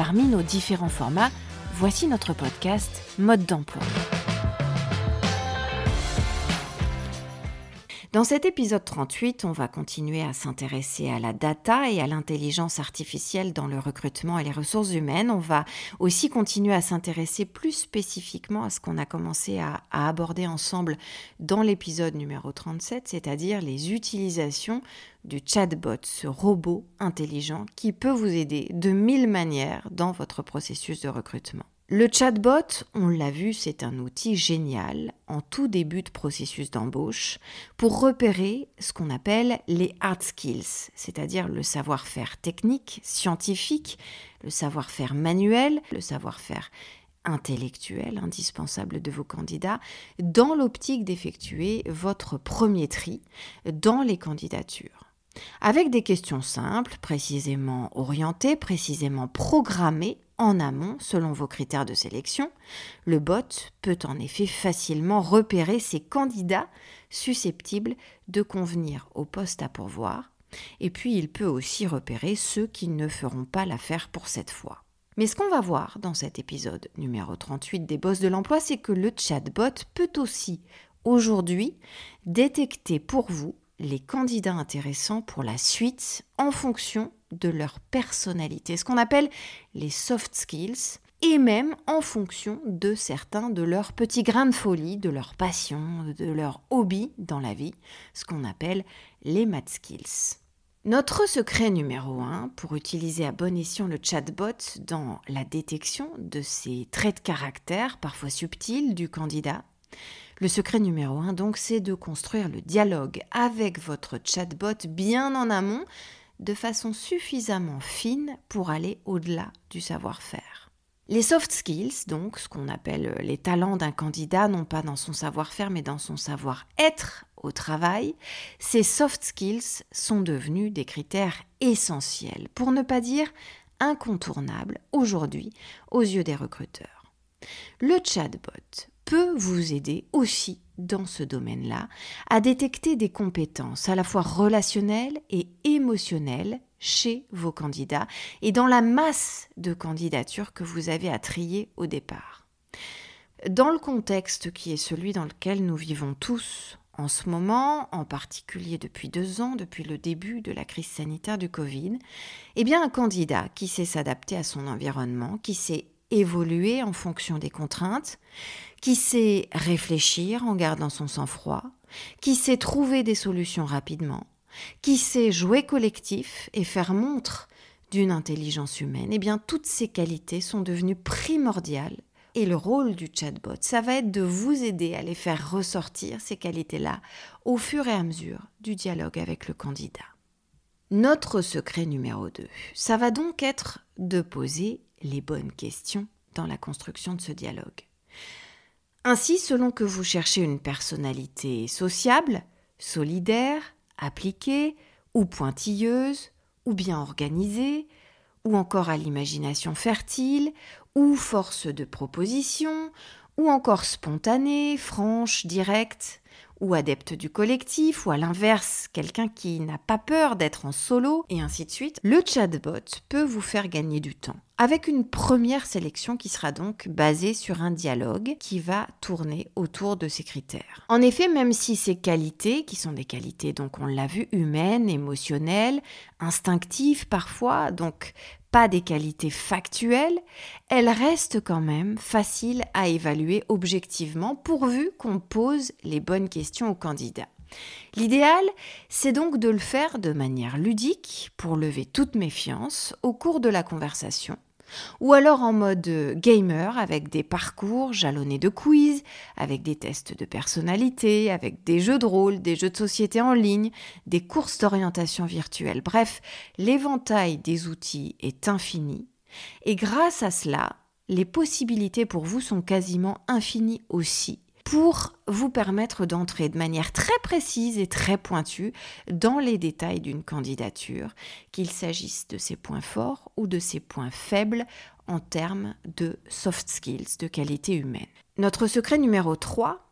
Parmi nos différents formats, voici notre podcast Mode d'emploi. Dans cet épisode 38, on va continuer à s'intéresser à la data et à l'intelligence artificielle dans le recrutement et les ressources humaines. On va aussi continuer à s'intéresser plus spécifiquement à ce qu'on a commencé à, aborder ensemble dans l'épisode numéro 37, c'est-à-dire les utilisations du chatbot, ce robot intelligent qui peut vous aider de mille manières dans votre processus de recrutement. Le chatbot, on l'a vu, c'est un outil génial en tout début de processus d'embauche pour repérer ce qu'on appelle les hard skills, c'est-à-dire le savoir-faire technique, scientifique, le savoir-faire manuel, le savoir-faire intellectuel indispensable de vos candidats dans l'optique d'effectuer votre premier tri dans les candidatures. Avec des questions simples, précisément orientées, précisément programmées en amont selon vos critères de sélection, le bot peut en effet facilement repérer ces candidats susceptibles de convenir au poste à pourvoir, et puis il peut aussi repérer ceux qui ne feront pas l'affaire pour cette fois. Mais ce qu'on va voir dans cet épisode numéro 38 des boss de l'emploi, c'est que le chatbot peut aussi aujourd'hui détecter pour vous les candidats intéressants pour la suite en fonction de leur personnalité, ce qu'on appelle les soft skills, et même en fonction de certains de leurs petits grains de folie, de leurs passions, de leurs hobbies dans la vie, ce qu'on appelle les math skills. Notre secret numéro un pour utiliser à bon escient le chatbot dans la détection de ces traits de caractère parfois subtils du candidat, le secret numéro un, donc, c'est de construire le dialogue avec votre chatbot bien en amont, de façon suffisamment fine pour aller au-delà du savoir-faire. Les soft skills, donc, ce qu'on appelle les talents d'un candidat, non pas dans son savoir-faire, mais dans son savoir-être au travail, ces soft skills sont devenus des critères essentiels, pour ne pas dire incontournables aujourd'hui aux yeux des recruteurs. Le chatbot peut vous aider aussi dans ce domaine-là à détecter des compétences à la fois relationnelles et émotionnelles chez vos candidats et dans la masse de candidatures que vous avez à trier au départ. Dans le contexte qui est celui dans lequel nous vivons tous en ce moment, en particulier depuis deux ans, depuis le début de la crise sanitaire du Covid, eh bien un candidat qui sait s'adapter à son environnement, qui sait évoluer en fonction des contraintes, qui sait réfléchir en gardant son sang-froid, qui sait trouver des solutions rapidement, qui sait jouer collectif et faire montre d'une intelligence humaine, eh bien toutes ces qualités sont devenues primordiales et le rôle du chatbot, ça va être de vous aider à les faire ressortir, ces qualités-là, au fur et à mesure du dialogue avec le candidat. Notre secret numéro 2, ça va donc être de poser les bonnes questions dans la construction de ce dialogue. Ainsi, selon que vous cherchez une personnalité sociable, solidaire, appliquée ou pointilleuse, ou bien organisée, ou encore à l'imagination fertile, ou force de proposition, ou encore spontanée, franche, directe, ou adepte du collectif, ou à l'inverse, quelqu'un qui n'a pas peur d'être en solo, et ainsi de suite, le chatbot peut vous faire gagner du temps. Avec une première sélection qui sera donc basée sur un dialogue qui va tourner autour de ces critères. En effet, même si ces qualités, qui sont des qualités, donc on l'a vu, humaines, émotionnelles, instinctives parfois, donc pas des qualités factuelles, elles restent quand même faciles à évaluer objectivement pourvu qu'on pose les bonnes questions aux candidats. L'idéal, c'est donc de le faire de manière ludique pour lever toute méfiance au cours de la conversation ou alors en mode gamer avec des parcours jalonnés de quiz, avec des tests de personnalité, avec des jeux de rôle, des jeux de société en ligne, des courses d'orientation virtuelle. Bref, l'éventail des outils est infini Et grâce à cela, les possibilités pour vous sont quasiment infinies aussi pour vous permettre d'entrer de manière très précise et très pointue dans les détails d'une candidature, qu'il s'agisse de ses points forts ou de ses points faibles en termes de soft skills, de qualité humaine. Notre secret numéro 3,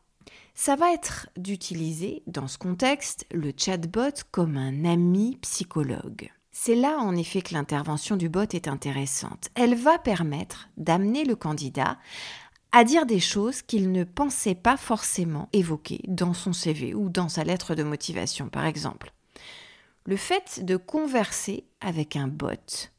ça va être d'utiliser dans ce contexte le chatbot comme un ami psychologue. C'est là en effet que l'intervention du bot est intéressante. Elle va permettre d'amener le candidat à dire des choses qu'il ne pensait pas forcément évoquer dans son CV ou dans sa lettre de motivation, par exemple. Le fait de converser avec un bot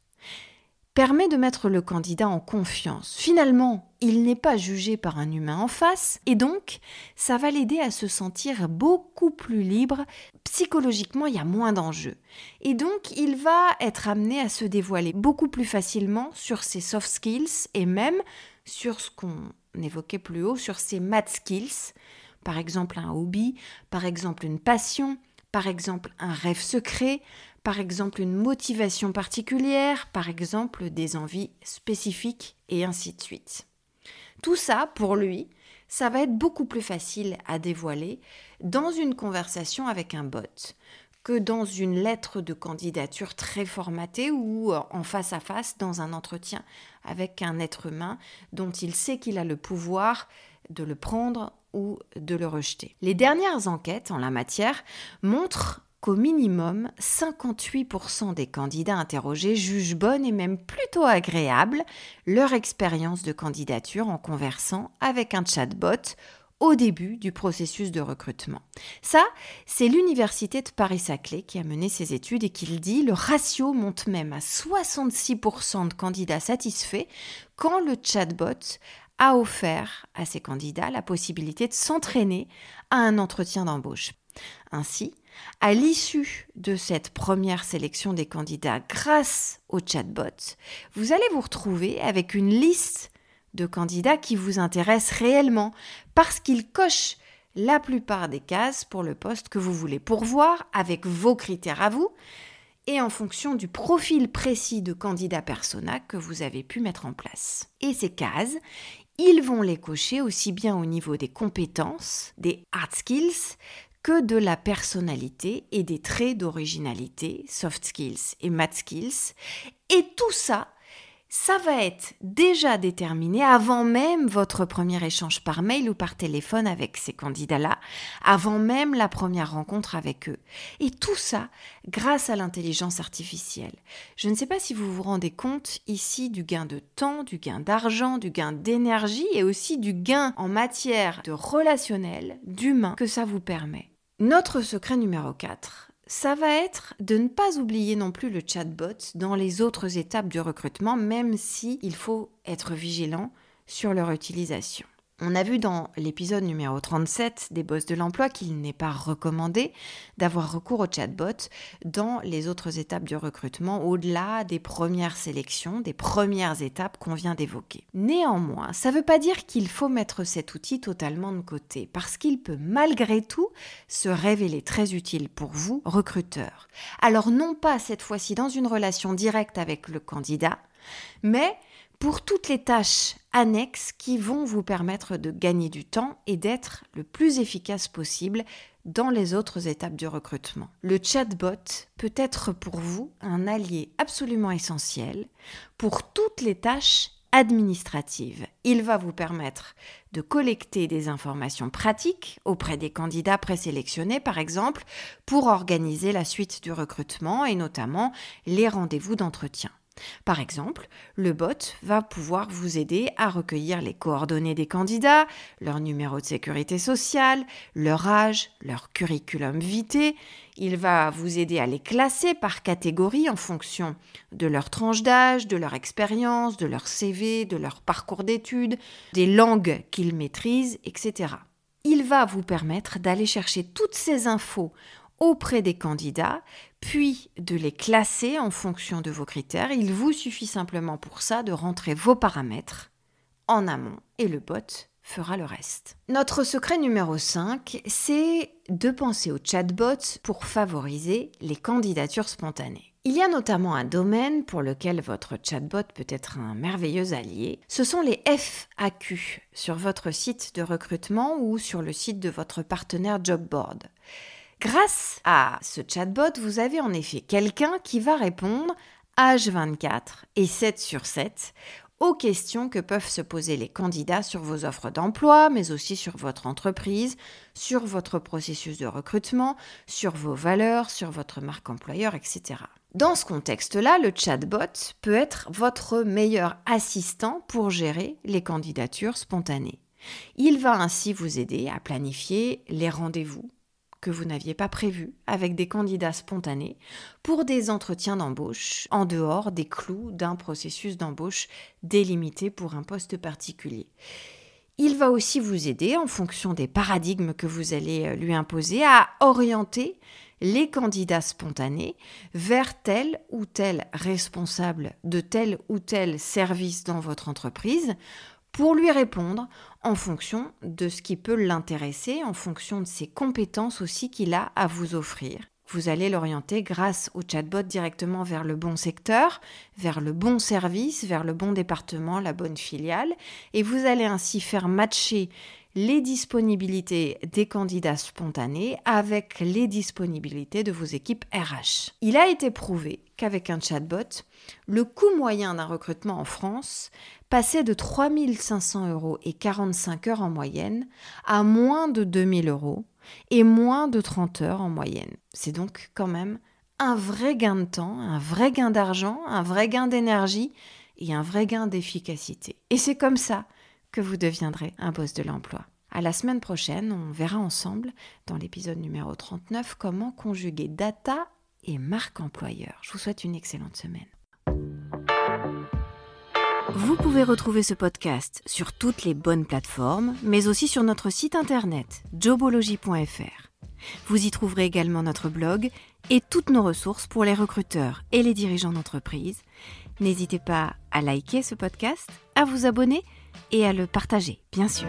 permet de mettre le candidat en confiance. Finalement, il n'est pas jugé par un humain en face et donc ça va l'aider à se sentir beaucoup plus libre. Psychologiquement, il y a moins d'enjeux. Et donc, il va être amené à se dévoiler beaucoup plus facilement sur ses soft skills et même sur ce qu'on évoquait plus haut, sur ses math skills, par exemple un hobby, par exemple une passion, par exemple un rêve secret, par exemple une motivation particulière, par exemple des envies spécifiques, et ainsi de suite. Tout ça, pour lui, ça va être beaucoup plus facile à dévoiler dans une conversation avec un bot que dans une lettre de candidature très formatée ou euh, en face à face dans un entretien avec un être humain dont il sait qu'il a le pouvoir de le prendre ou de le rejeter. Les dernières enquêtes en la matière montrent qu'au minimum 58% des candidats interrogés jugent bonne et même plutôt agréable leur expérience de candidature en conversant avec un chatbot au début du processus de recrutement. Ça, c'est l'université de Paris-Saclay qui a mené ces études et qui le dit, le ratio monte même à 66% de candidats satisfaits quand le chatbot a offert à ces candidats la possibilité de s'entraîner à un entretien d'embauche. Ainsi, à l'issue de cette première sélection des candidats grâce au chatbot, vous allez vous retrouver avec une liste de candidats qui vous intéressent réellement parce qu'ils cochent la plupart des cases pour le poste que vous voulez pourvoir avec vos critères à vous et en fonction du profil précis de candidat persona que vous avez pu mettre en place. Et ces cases, ils vont les cocher aussi bien au niveau des compétences, des hard skills, que de la personnalité et des traits d'originalité, soft skills et math skills. Et tout ça, ça va être déjà déterminé avant même votre premier échange par mail ou par téléphone avec ces candidats-là, avant même la première rencontre avec eux. Et tout ça grâce à l'intelligence artificielle. Je ne sais pas si vous vous rendez compte ici du gain de temps, du gain d'argent, du gain d'énergie et aussi du gain en matière de relationnel, d'humain que ça vous permet. Notre secret numéro 4, ça va être de ne pas oublier non plus le chatbot dans les autres étapes du recrutement, même si il faut être vigilant sur leur utilisation. On a vu dans l'épisode numéro 37 des Boss de l'emploi qu'il n'est pas recommandé d'avoir recours au chatbot dans les autres étapes du recrutement, au-delà des premières sélections, des premières étapes qu'on vient d'évoquer. Néanmoins, ça ne veut pas dire qu'il faut mettre cet outil totalement de côté, parce qu'il peut malgré tout se révéler très utile pour vous, recruteur. Alors non pas cette fois-ci dans une relation directe avec le candidat, mais pour toutes les tâches annexes qui vont vous permettre de gagner du temps et d'être le plus efficace possible dans les autres étapes du recrutement. Le chatbot peut être pour vous un allié absolument essentiel pour toutes les tâches administratives. Il va vous permettre de collecter des informations pratiques auprès des candidats présélectionnés, par exemple, pour organiser la suite du recrutement et notamment les rendez-vous d'entretien. Par exemple, le bot va pouvoir vous aider à recueillir les coordonnées des candidats, leur numéro de sécurité sociale, leur âge, leur curriculum vitae. Il va vous aider à les classer par catégorie en fonction de leur tranche d'âge, de leur expérience, de leur CV, de leur parcours d'études, des langues qu'ils maîtrisent, etc. Il va vous permettre d'aller chercher toutes ces infos auprès des candidats, puis de les classer en fonction de vos critères. Il vous suffit simplement pour ça de rentrer vos paramètres en amont et le bot fera le reste. Notre secret numéro 5, c'est de penser au chatbot pour favoriser les candidatures spontanées. Il y a notamment un domaine pour lequel votre chatbot peut être un merveilleux allié. Ce sont les FAQ sur votre site de recrutement ou sur le site de votre partenaire Jobboard. Grâce à ce chatbot, vous avez en effet quelqu'un qui va répondre H24 et 7 sur 7 aux questions que peuvent se poser les candidats sur vos offres d'emploi, mais aussi sur votre entreprise, sur votre processus de recrutement, sur vos valeurs, sur votre marque employeur, etc. Dans ce contexte-là, le chatbot peut être votre meilleur assistant pour gérer les candidatures spontanées. Il va ainsi vous aider à planifier les rendez-vous que vous n'aviez pas prévu avec des candidats spontanés pour des entretiens d'embauche en dehors des clous d'un processus d'embauche délimité pour un poste particulier. Il va aussi vous aider, en fonction des paradigmes que vous allez euh, lui imposer, à orienter les candidats spontanés vers tel ou tel responsable de tel ou tel service dans votre entreprise pour lui répondre en fonction de ce qui peut l'intéresser, en fonction de ses compétences aussi qu'il a à vous offrir. Vous allez l'orienter grâce au chatbot directement vers le bon secteur, vers le bon service, vers le bon département, la bonne filiale, et vous allez ainsi faire matcher les disponibilités des candidats spontanés avec les disponibilités de vos équipes RH. Il a été prouvé qu'avec un chatbot, le coût moyen d'un recrutement en France passait de 3500 euros et 45 heures en moyenne à moins de 2000 euros et moins de 30 heures en moyenne. C'est donc quand même un vrai gain de temps, un vrai gain d'argent, un vrai gain d'énergie et un vrai gain d'efficacité. Et c'est comme ça que vous deviendrez un boss de l'emploi. À la semaine prochaine, on verra ensemble, dans l'épisode numéro 39, comment conjuguer data et marque employeur. Je vous souhaite une excellente semaine. Vous pouvez retrouver ce podcast sur toutes les bonnes plateformes, mais aussi sur notre site internet jobology.fr. Vous y trouverez également notre blog et toutes nos ressources pour les recruteurs et les dirigeants d'entreprise. N'hésitez pas à liker ce podcast, à vous abonner et à le partager, bien sûr.